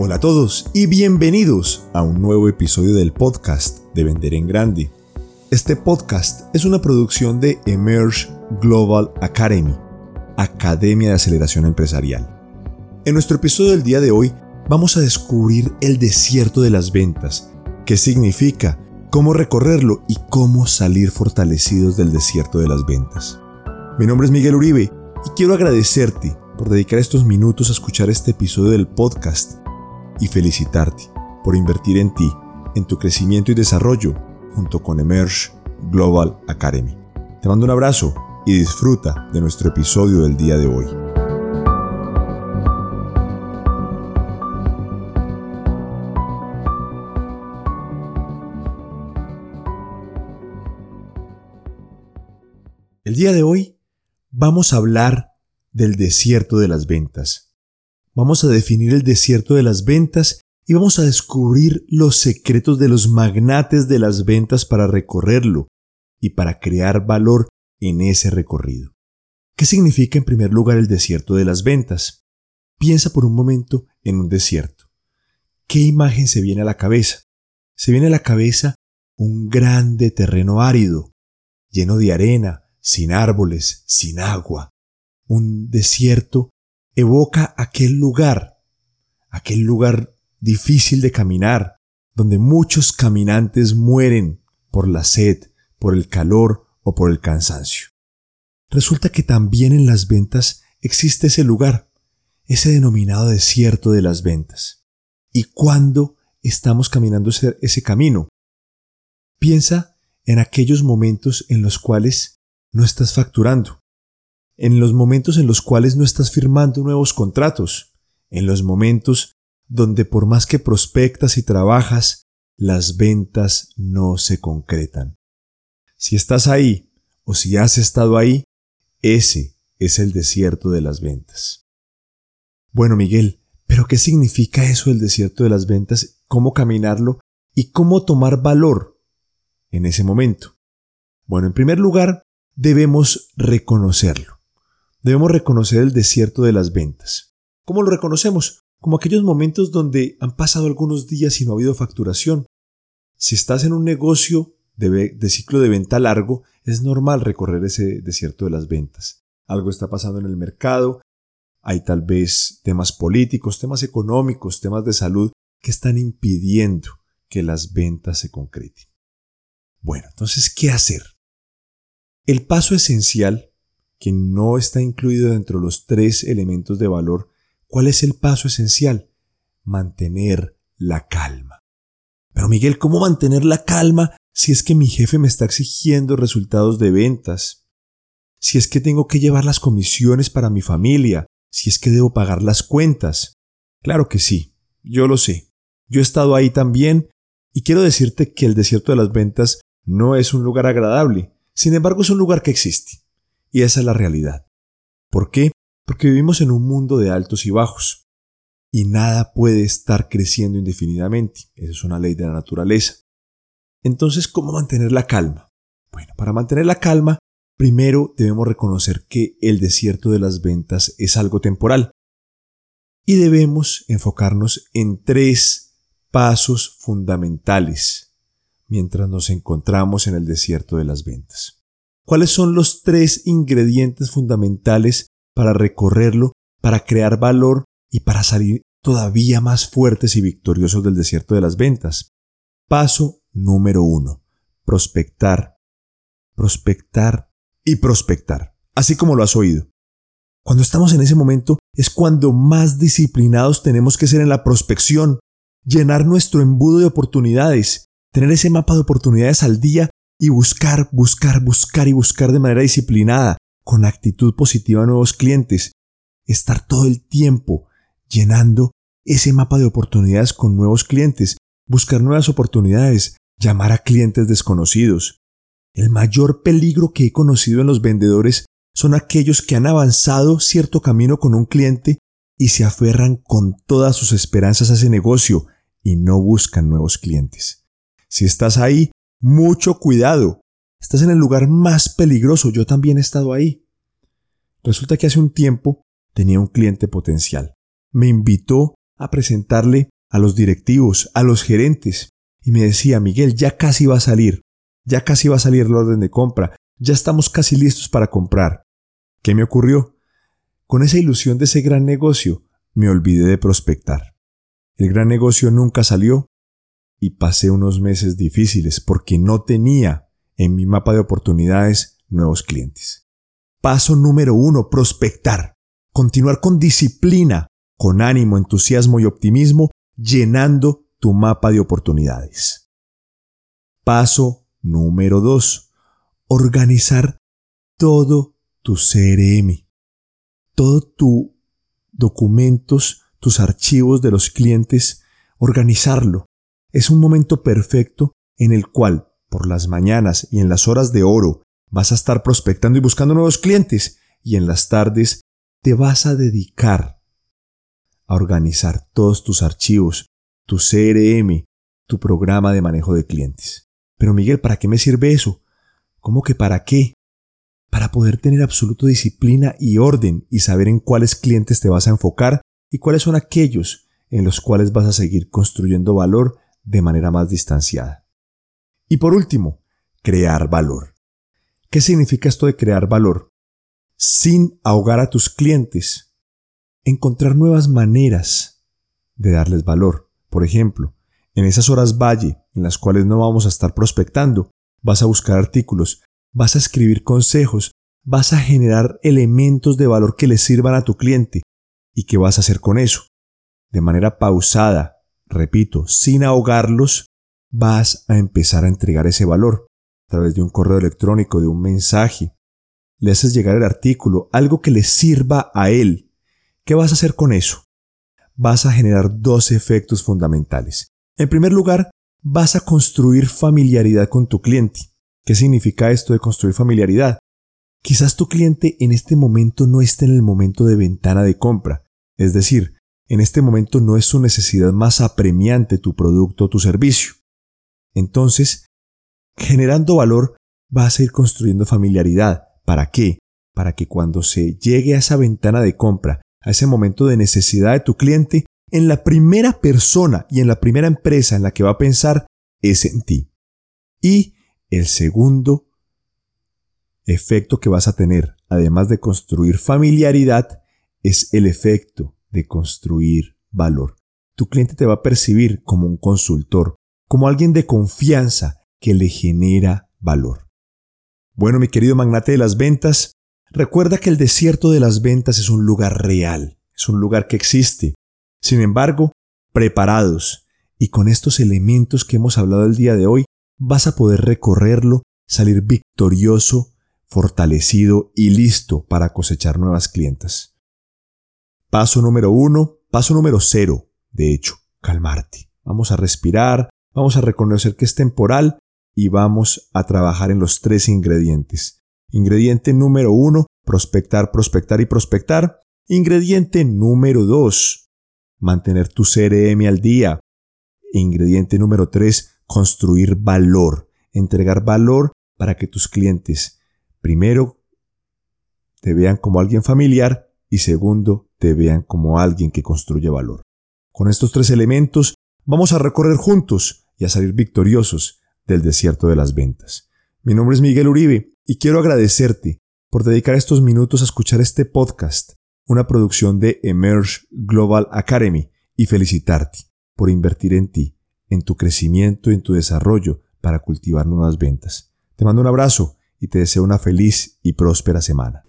Hola a todos y bienvenidos a un nuevo episodio del podcast de Vender en Grande. Este podcast es una producción de Emerge Global Academy, Academia de Aceleración Empresarial. En nuestro episodio del día de hoy vamos a descubrir el desierto de las ventas, qué significa, cómo recorrerlo y cómo salir fortalecidos del desierto de las ventas. Mi nombre es Miguel Uribe y quiero agradecerte por dedicar estos minutos a escuchar este episodio del podcast y felicitarte por invertir en ti, en tu crecimiento y desarrollo junto con Emerge Global Academy. Te mando un abrazo y disfruta de nuestro episodio del día de hoy. El día de hoy vamos a hablar del desierto de las ventas. Vamos a definir el desierto de las ventas y vamos a descubrir los secretos de los magnates de las ventas para recorrerlo y para crear valor en ese recorrido. ¿Qué significa en primer lugar el desierto de las ventas? Piensa por un momento en un desierto. ¿Qué imagen se viene a la cabeza? Se viene a la cabeza un grande terreno árido, lleno de arena, sin árboles, sin agua. Un desierto evoca aquel lugar, aquel lugar difícil de caminar, donde muchos caminantes mueren por la sed, por el calor o por el cansancio. Resulta que también en las ventas existe ese lugar, ese denominado desierto de las ventas. ¿Y cuándo estamos caminando ese, camino? Piensa en aquellos momentos en los cuales no estás facturando, en los momentos en los cuales no estás firmando nuevos contratos, en los momentos donde por más que prospectas y trabajas, las ventas no se concretan. Si estás ahí o si has estado ahí, ese es el desierto de las ventas. Bueno, Miguel, pero ¿qué significa eso el desierto de las ventas? ¿Cómo caminarlo? ¿Y cómo tomar valor en ese momento? Bueno, en primer lugar, debemos reconocerlo. Debemos reconocer el desierto de las ventas. ¿Cómo lo reconocemos? Como aquellos momentos donde han pasado algunos días y no ha habido facturación. Si estás en un negocio de, de, ciclo de venta largo, es normal recorrer ese desierto de las ventas. Algo está pasando en el mercado, hay tal vez temas políticos, temas económicos, temas de salud que están impidiendo que las ventas se concreten. Bueno, entonces, ¿qué hacer? El paso esencial, que no está incluido dentro de los tres elementos de valor, ¿cuál es el paso esencial? Mantener la calma. Pero Miguel, ¿cómo mantener la calma si es que mi jefe me está exigiendo resultados de ventas? Si es que tengo que llevar las comisiones para mi familia, si es que debo pagar las cuentas. Claro que sí, yo lo sé. Yo he estado ahí también y quiero decirte que el desierto de las ventas no es un lugar agradable, sin embargo, es un lugar que existe. Y esa es la realidad. ¿Por qué? Porque vivimos en un mundo de altos y bajos. Y nada puede estar creciendo indefinidamente. Esa es una ley de la naturaleza. Entonces, ¿cómo mantener la calma? Bueno, para mantener la calma, primero debemos reconocer que el desierto de las ventas es algo temporal. Y debemos enfocarnos en tres pasos fundamentales mientras nos encontramos en el desierto de las ventas. ¿Cuáles son los tres ingredientes fundamentales para recorrerlo, para crear valor y para salir todavía más fuertes y victoriosos del desierto de las ventas? Paso número uno. Prospectar. Prospectar y prospectar. Así como lo has oído. Cuando estamos en ese momento es cuando más disciplinados tenemos que ser en la prospección, llenar nuestro embudo de oportunidades, tener ese mapa de oportunidades al día y buscar, buscar, buscar y buscar de manera disciplinada, con actitud positiva a nuevos clientes, estar todo el tiempo llenando ese mapa de oportunidades con nuevos clientes, buscar nuevas oportunidades, llamar a clientes desconocidos. El mayor peligro que he conocido en los vendedores son aquellos que han avanzado cierto camino con un cliente y se aferran con todas sus esperanzas a ese negocio y no buscan nuevos clientes. Si estás ahí, mucho cuidado. Estás en el lugar más peligroso. Yo también he estado ahí. Resulta que hace un tiempo tenía un cliente potencial. Me invitó a presentarle a los directivos, a los gerentes, y me decía, Miguel, ya casi va a salir, ya casi va a salir la orden de compra, ya estamos casi listos para comprar. ¿Qué me ocurrió? Con esa ilusión de ese gran negocio, me olvidé de prospectar. El gran negocio nunca salió y pasé unos meses difíciles porque no tenía en mi mapa de oportunidades nuevos clientes. Paso número uno, prospectar. Continuar con disciplina, con ánimo, entusiasmo y optimismo, llenando tu mapa de oportunidades. Paso número dos, organizar todo tu CRM, todo tu documentos, tus archivos de los clientes, organizarlo. Es un momento perfecto en el cual, por las mañanas y en las horas de oro, vas a estar prospectando y buscando nuevos clientes y en las tardes te vas a dedicar a organizar todos tus archivos, tu CRM, tu programa de manejo de clientes. Pero Miguel, ¿para qué me sirve eso? ¿Cómo que para qué? Para poder tener absoluta disciplina y orden y saber en cuáles clientes te vas a enfocar y cuáles son aquellos en los cuales vas a seguir construyendo valor de manera más distanciada. Y por último, crear valor. ¿Qué significa esto de crear valor? Sin ahogar a tus clientes, encontrar nuevas maneras de darles valor. Por ejemplo, en esas horas valle en las cuales no vamos a estar prospectando, vas a buscar artículos, vas a escribir consejos, vas a generar elementos de valor que le sirvan a tu cliente. ¿Y qué vas a hacer con eso? De manera pausada, repito, sin ahogarlos, vas a empezar a entregar ese valor a través de un correo electrónico, de un mensaje. Le haces llegar el artículo, algo que le sirva a él. ¿Qué vas a hacer con eso? Vas a generar dos efectos fundamentales. En primer lugar, vas a construir familiaridad con tu cliente. ¿Qué significa esto de construir familiaridad? Quizás tu cliente en este momento no esté en el momento de ventana de compra, es decir, en este momento no es su necesidad más apremiante tu producto o tu servicio. Entonces, generando valor, vas a ir construyendo familiaridad. ¿Para qué? Para que cuando se llegue a esa ventana de compra, a ese momento de necesidad de tu cliente, en la primera persona y en la primera empresa en la que va a pensar es en ti. Y el segundo efecto que vas a tener, además de construir familiaridad, es el efecto de construir valor. Tu cliente te va a percibir como un consultor, como alguien de confianza que le genera valor. Bueno, mi querido magnate de las ventas, recuerda que el desierto de las ventas es un lugar real, es un lugar que existe. Sin embargo, preparados y con estos elementos que hemos hablado el día de hoy, vas a poder recorrerlo, salir victorioso, fortalecido y listo para cosechar nuevas clientas. Paso número uno, paso número cero, de hecho, calmarte. Vamos a respirar, vamos a reconocer que es temporal y vamos a trabajar en los tres ingredientes. Ingrediente número uno, prospectar, prospectar y prospectar. Ingrediente número dos, mantener tu CRM al día. Ingrediente número tres, construir valor, entregar valor para que tus clientes, primero, te vean como alguien familiar y segundo, te vean como alguien que construye valor. Con estos tres elementos vamos a recorrer juntos y a salir victoriosos del desierto de las ventas. Mi nombre es Miguel Uribe y quiero agradecerte por dedicar estos minutos a escuchar este podcast, una producción de Emerge Global Academy, y felicitarte por invertir en ti en tu crecimiento en tu desarrollo para cultivar nuevas ventas. Te mando un abrazo y te deseo una feliz y próspera semana.